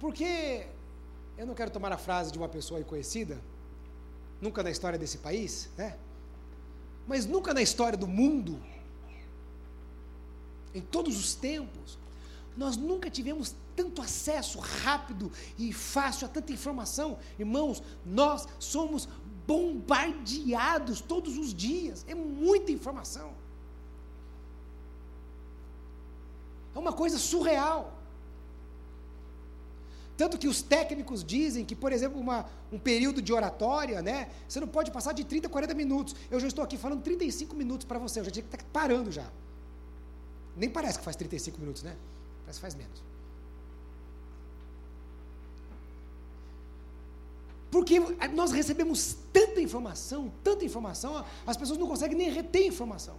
Porque eu não quero tomar a frase de uma pessoa aí conhecida, nunca na história desse país, né? mas nunca na história do mundo, em todos os tempos, nós nunca tivemos tanto acesso rápido e fácil a tanta informação. Irmãos, nós somos bombardeados todos os dias. É muita informação. É uma coisa surreal. Tanto que os técnicos dizem que, por exemplo, uma, um período de oratória, né? Você não pode passar de 30, 40 minutos. Eu já estou aqui falando 35 minutos para você, eu já tinha que estar parando já. Nem parece que faz 35 minutos, né? Parece que faz menos. Porque nós recebemos tanta informação, tanta informação, as pessoas não conseguem nem reter informação.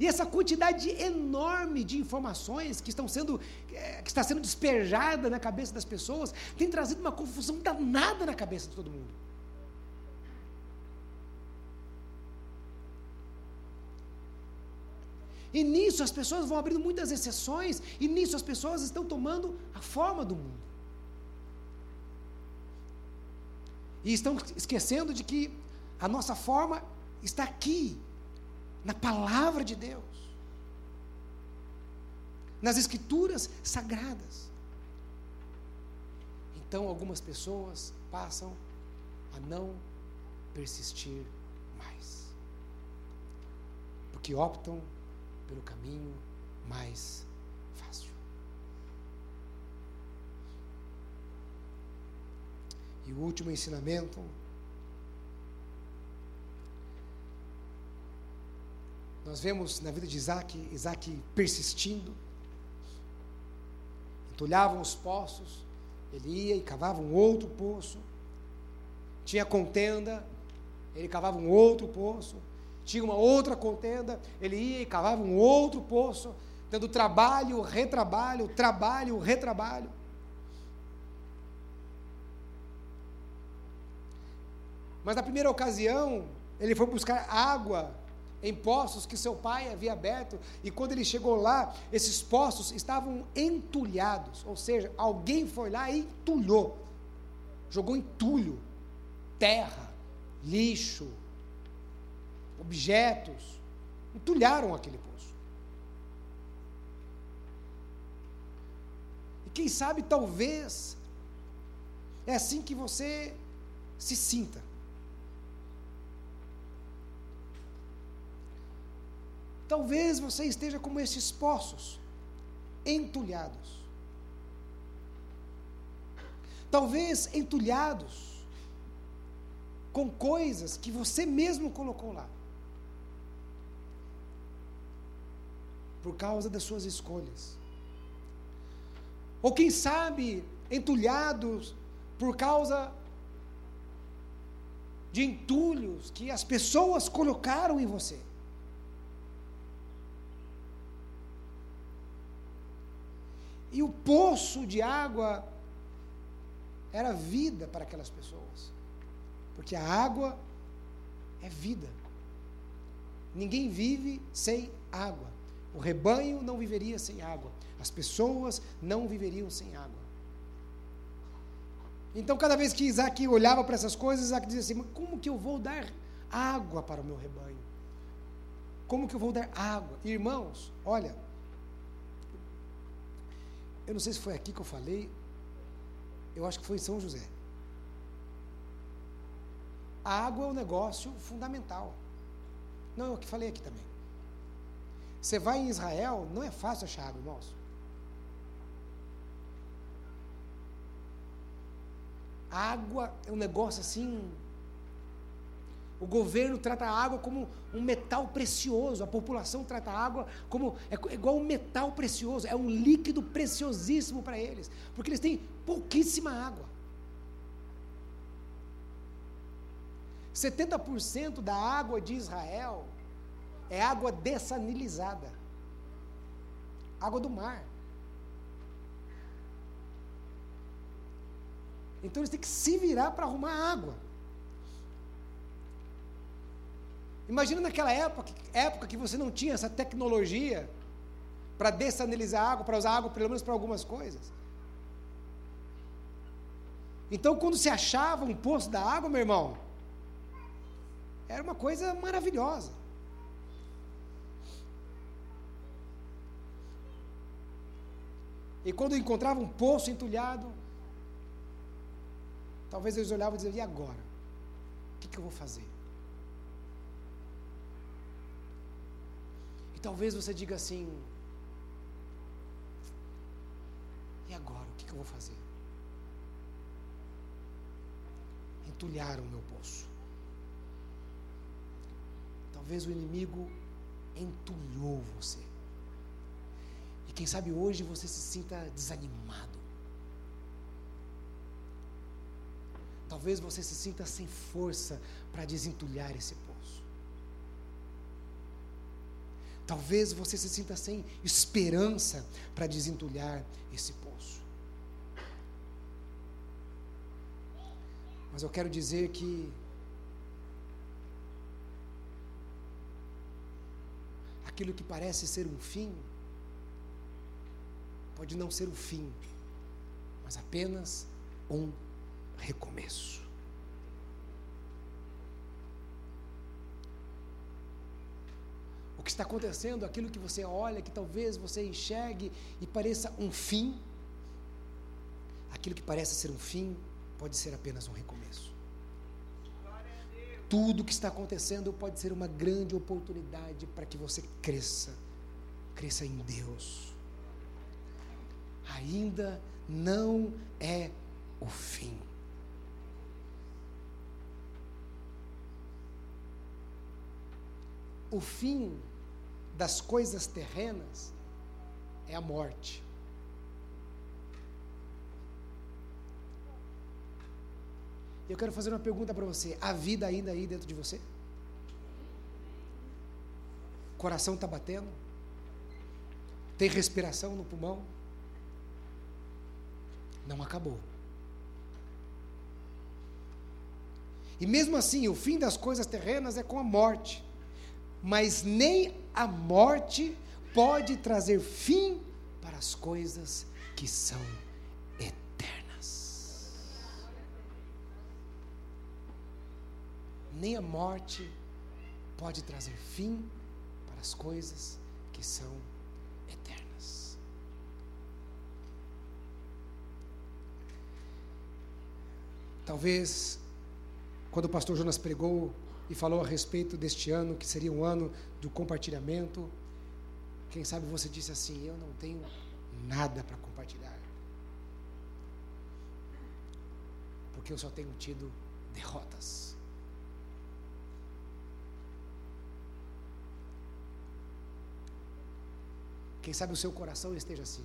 E essa quantidade enorme de informações que estão sendo é, que está sendo despejada na cabeça das pessoas tem trazido uma confusão danada na cabeça de todo mundo. E nisso as pessoas vão abrindo muitas exceções, e nisso as pessoas estão tomando a forma do mundo. E estão esquecendo de que a nossa forma está aqui, na palavra de Deus, nas escrituras sagradas. Então, algumas pessoas passam a não persistir mais, porque optam pelo caminho mais fácil. E o último ensinamento Nós vemos na vida de Isaac, Isaac persistindo. Entulhavam os poços, ele ia e cavava um outro poço. Tinha contenda, ele cavava um outro poço. Tinha uma outra contenda, ele ia e cavava um outro poço, tendo trabalho, retrabalho, trabalho, retrabalho. Mas na primeira ocasião, ele foi buscar água em poços que seu pai havia aberto, e quando ele chegou lá, esses poços estavam entulhados, ou seja, alguém foi lá e entulhou, jogou entulho, terra, lixo, objetos, entulharam aquele poço. E quem sabe, talvez, é assim que você se sinta. Talvez você esteja como esses poços, entulhados. Talvez entulhados com coisas que você mesmo colocou lá. Por causa das suas escolhas. Ou quem sabe, entulhados por causa de entulhos que as pessoas colocaram em você. E o poço de água era vida para aquelas pessoas. Porque a água é vida. Ninguém vive sem água. O rebanho não viveria sem água. As pessoas não viveriam sem água. Então, cada vez que Isaac olhava para essas coisas, Isaac dizia assim: como que eu vou dar água para o meu rebanho? Como que eu vou dar água? Irmãos, olha, eu não sei se foi aqui que eu falei, eu acho que foi em São José. A água é um negócio fundamental. Não, eu que falei aqui também. Você vai em Israel, não é fácil achar água, irmãos. A água é um negócio assim o governo trata a água como um metal precioso, a população trata a água como é igual um metal precioso, é um líquido preciosíssimo para eles, porque eles têm pouquíssima água. 70% da água de Israel é água dessanilizada. Água do mar. Então eles têm que se virar para arrumar água. Imagina naquela época, época que você não tinha essa tecnologia para dessanilizar água, para usar água pelo menos para algumas coisas. Então, quando se achava um poço da água, meu irmão, Era uma coisa maravilhosa. E quando encontrava um poço entulhado, talvez eles olhavam e diziam: e agora? O que, que eu vou fazer? Talvez você diga assim: e agora? O que, eu vou fazer? Entulharam o meu poço. Talvez o inimigo entulhou você. E quem sabe hoje você se sinta desanimado. Talvez você se sinta sem força para desentulhar esse poço. Talvez você se sinta sem esperança para desentulhar esse poço. Mas eu quero dizer que aquilo que parece ser um fim, pode não ser o fim, mas apenas um recomeço. Que está acontecendo, aquilo que você olha, que talvez você enxergue e pareça um fim, aquilo que parece ser um fim, pode ser apenas um recomeço tudo que está acontecendo pode ser uma grande oportunidade para que você cresça, cresça em Deus. Ainda não é o fim. O fim das coisas terrenas é a morte. Eu quero fazer uma pergunta para você: há vida ainda aí dentro de você? Coração está batendo? Tem respiração no pulmão? Não acabou. E mesmo assim, o fim das coisas terrenas é com a morte. Mas nem a morte pode trazer fim para as coisas que são nem a morte pode trazer fim para as coisas que são eternas. Talvez, quando o pastor Jonas pregou e falou a respeito deste ano, que seria um ano do compartilhamento, quem sabe você disse assim: Eu não tenho nada para compartilhar. Porque eu só tenho tido derrotas. Quem sabe o seu coração esteja assim.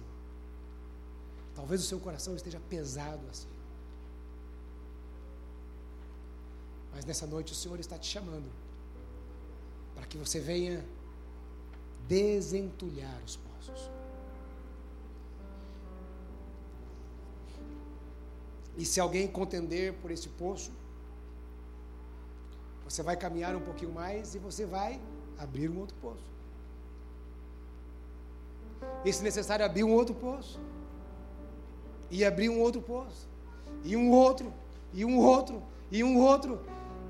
Talvez o seu coração esteja pesado assim. Mas nessa noite o Senhor está te chamando para que você venha desentulhar os poços. E se alguém contender por esse poço, você vai caminhar um pouquinho mais e você vai abrir um outro poço. E se necessário, abrir um outro poço. E abrir um outro poço. E um outro. E um outro. E um outro.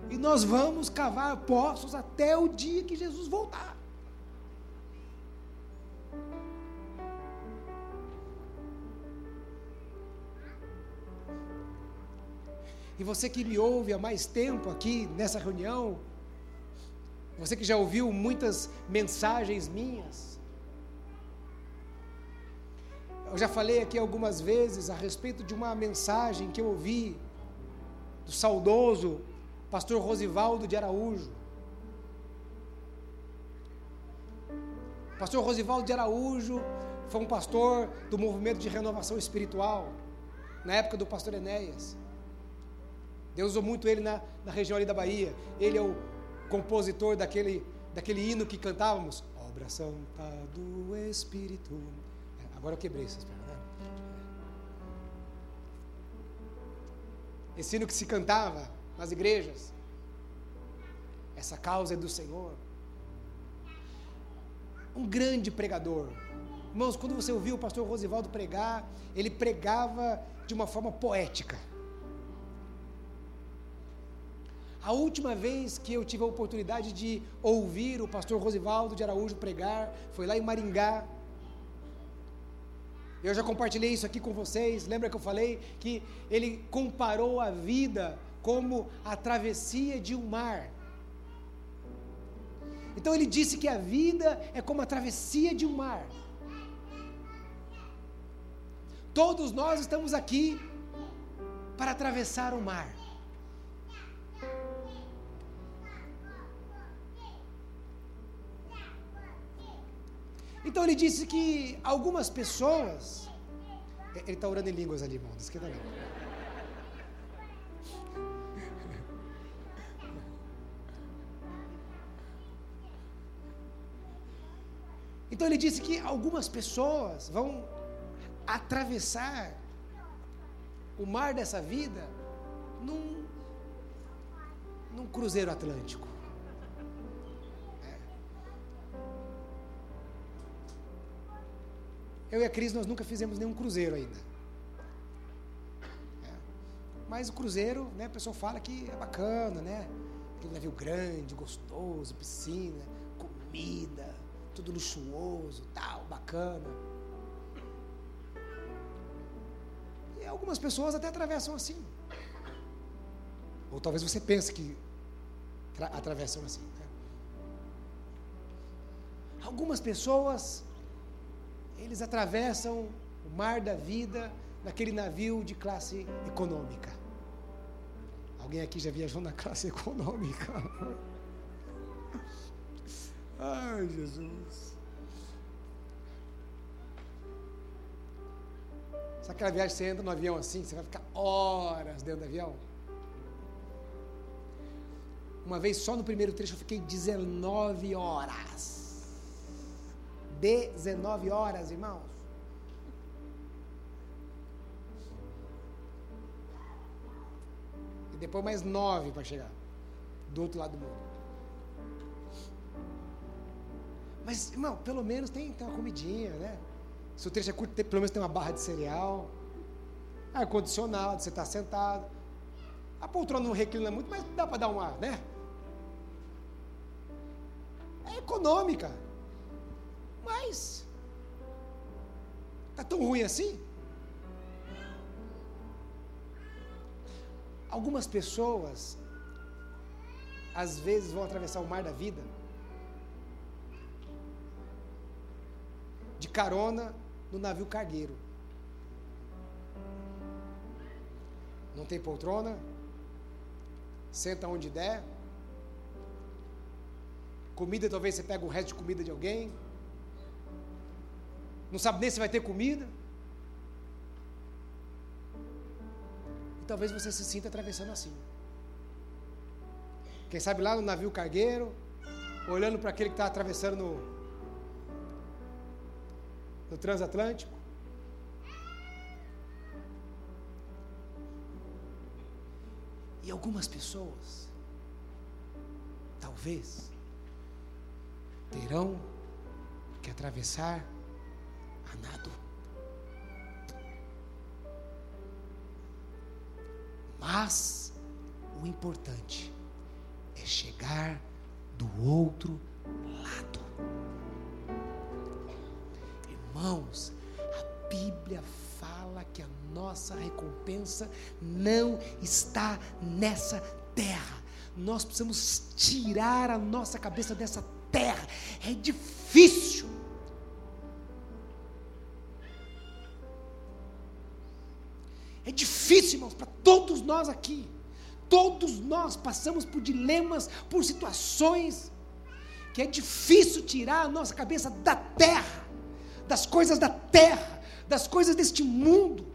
E nós vamos cavar poços até o dia que Jesus voltar. E você que me ouve há mais tempo aqui nessa reunião, você que já ouviu muitas mensagens minhas, eu já falei aqui algumas vezes a respeito de uma mensagem que eu ouvi do saudoso pastor Rosivaldo de Araújo. Pastor Rosivaldo de Araújo foi um pastor do movimento de renovação espiritual, na época do pastor Enéas. Deus usou muito ele na, na região ali da Bahia. Ele é o compositor daquele, daquele hino que cantávamos. Obra Santa do Espírito Agora eu quebrei essas pernas. Né? Esse hino que se cantava nas igrejas. Essa causa é do Senhor. Um grande pregador. Irmãos, quando você ouviu o pastor Rosivaldo pregar, ele pregava de uma forma poética. A última vez que eu tive a oportunidade de ouvir o pastor Rosivaldo de Araújo pregar foi lá em Maringá. Eu já compartilhei isso aqui com vocês. Lembra que eu falei que ele comparou a vida como a travessia de um mar. Então ele disse que a vida é como a travessia de um mar. Todos nós estamos aqui para atravessar o mar. Então ele disse que algumas pessoas. Ele está orando em línguas ali, irmão, não esquenta não. Então ele disse que algumas pessoas vão atravessar o mar dessa vida num, num cruzeiro atlântico. Eu e a Cris, nós nunca fizemos nenhum cruzeiro ainda. É. Mas o cruzeiro, né, a pessoa fala que é bacana, né? Aquele navio grande, gostoso, piscina, comida, tudo luxuoso, tal, bacana. E algumas pessoas até atravessam assim. Ou talvez você pense que atravessam assim. Né? Algumas pessoas eles atravessam o mar da vida naquele navio de classe econômica. Alguém aqui já viajou na classe econômica? Ai, Jesus. Sabe aquela viagem que você entra no avião assim, você vai ficar horas dentro do avião? Uma vez só no primeiro trecho eu fiquei 19 horas. 19 horas, irmãos. E depois mais nove para chegar do outro lado do mundo. Mas, irmão, pelo menos tem, tem uma comidinha, né? Se o trecho é curto, pelo menos tem uma barra de cereal. Ar-condicionado, você está sentado. A poltrona não reclina muito, mas dá para dar uma, né? É econômica. Mas, está tão ruim assim? Algumas pessoas, às vezes, vão atravessar o mar da vida de carona no navio cargueiro. Não tem poltrona, senta onde der. Comida, talvez você pega o resto de comida de alguém não sabe nem se vai ter comida. E talvez você se sinta atravessando assim. Quem sabe lá no navio cargueiro, olhando para aquele que está atravessando no, no transatlântico. E algumas pessoas, talvez, terão que atravessar a nado. Mas o importante é chegar do outro lado. Irmãos, a Bíblia fala que a nossa recompensa não está nessa terra. Nós precisamos tirar a nossa cabeça dessa terra. É difícil. É difícil, irmãos, para todos nós aqui. Todos nós passamos por dilemas, por situações que é difícil tirar a nossa cabeça da terra, das coisas da terra, das coisas deste mundo.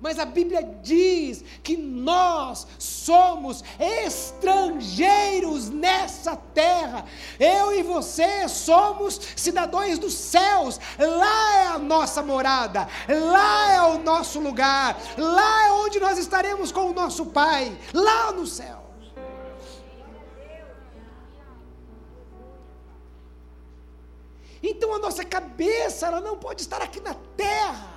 Mas a Bíblia diz que nós somos estrangeiros nessa terra. Eu e você somos cidadãos dos céus. Lá é a nossa morada, lá é o nosso lugar, lá é onde nós estaremos com o nosso Pai, lá no céu. Então a nossa cabeça ela não pode estar aqui na terra.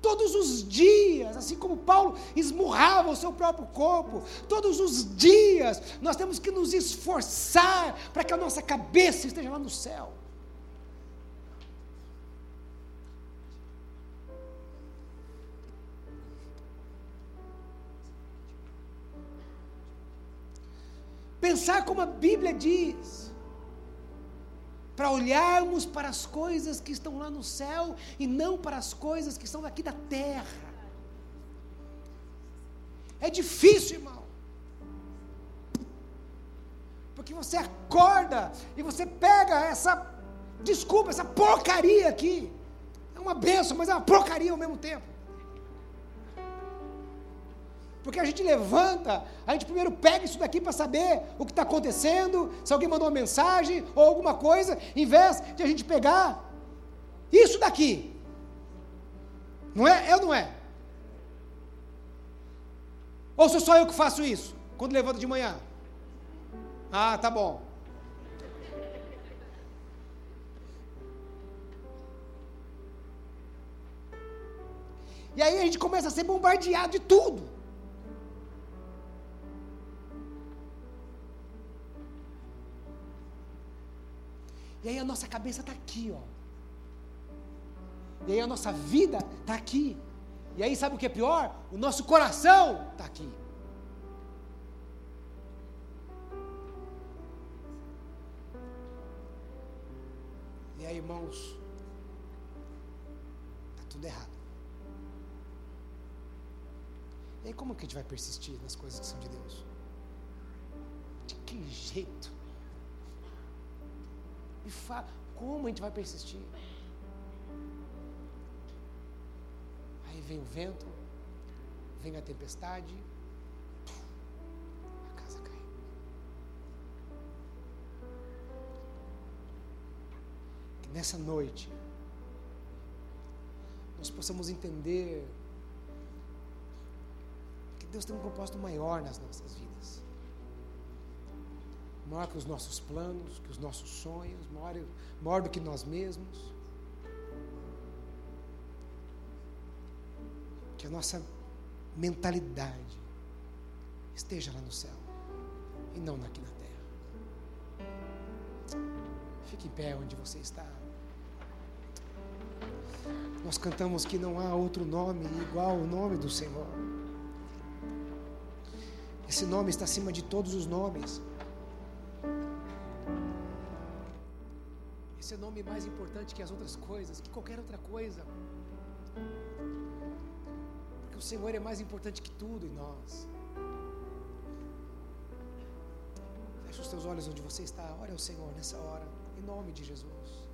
todos os dias, assim como Paulo esmurrava o seu próprio corpo, todos os dias nós temos que nos esforçar para que a nossa cabeça esteja lá no céu. Pensar como a Bíblia diz para olharmos para as coisas que estão lá no céu e não para as coisas que estão aqui da terra. É difícil, irmão. Porque você acorda e você pega essa, desculpa, essa porcaria aqui. É uma benção, mas é uma porcaria ao mesmo tempo. Porque a gente levanta, a gente primeiro pega isso daqui para saber o que está acontecendo, se alguém mandou uma mensagem ou alguma coisa, em vez de a gente pegar isso daqui. Não é? É não é? Ou sou só eu que faço isso quando levanto de manhã? Ah, tá bom. E aí a gente começa a ser bombardeado de tudo. E aí a nossa cabeça está aqui, ó. E aí a nossa vida está aqui. E aí sabe o que é pior? O nosso coração está aqui. E aí, irmãos, está tudo errado. E aí como que a gente vai persistir nas coisas que são de Deus? De que jeito? E fala, como a gente vai persistir? Aí vem o vento, vem a tempestade, a casa cai. Que nessa noite nós possamos entender que Deus tem um propósito maior nas nossas vidas maior que os nossos planos, que os nossos sonhos, maior, maior do que nós mesmos. Que a nossa mentalidade esteja lá no céu e não aqui na terra. Fique em pé onde você está. Nós cantamos que não há outro nome igual ao nome do Senhor. Esse nome está acima de todos os nomes. Nome mais importante que as outras coisas, que qualquer outra coisa. Porque o Senhor é mais importante que tudo em nós. Feche os teus olhos onde você está. Ore ao Senhor nessa hora, em nome de. Jesus.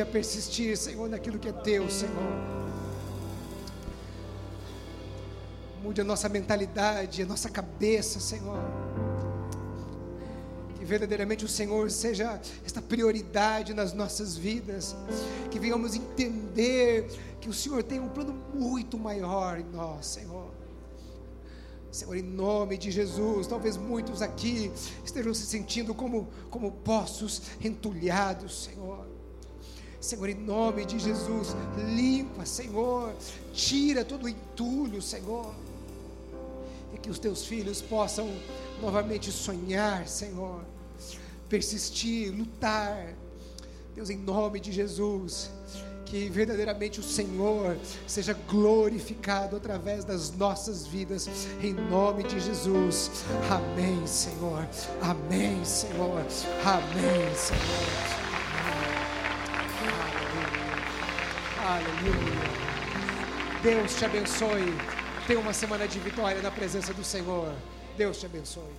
A persistir, Senhor, naquilo que é teu, Senhor. Mude a nossa mentalidade, a nossa cabeça, Senhor. Que verdadeiramente o Senhor seja esta prioridade nas nossas vidas. Que venhamos entender que o Senhor tem um plano muito maior em nós, Senhor. Senhor, em nome de Jesus, talvez muitos aqui estejam se sentindo como, como poços entulhados, Senhor. Senhor, em nome de Jesus, limpa, Senhor, tira todo o entulho, Senhor, e que os teus filhos possam novamente sonhar, Senhor, persistir, lutar. Deus, em nome de Jesus, que verdadeiramente o Senhor seja glorificado através das nossas vidas, em nome de Jesus. Amém, Senhor. Amém, Senhor. Amém, Senhor. Aleluia. Deus te abençoe. Tenha uma semana de vitória na presença do Senhor. Deus te abençoe.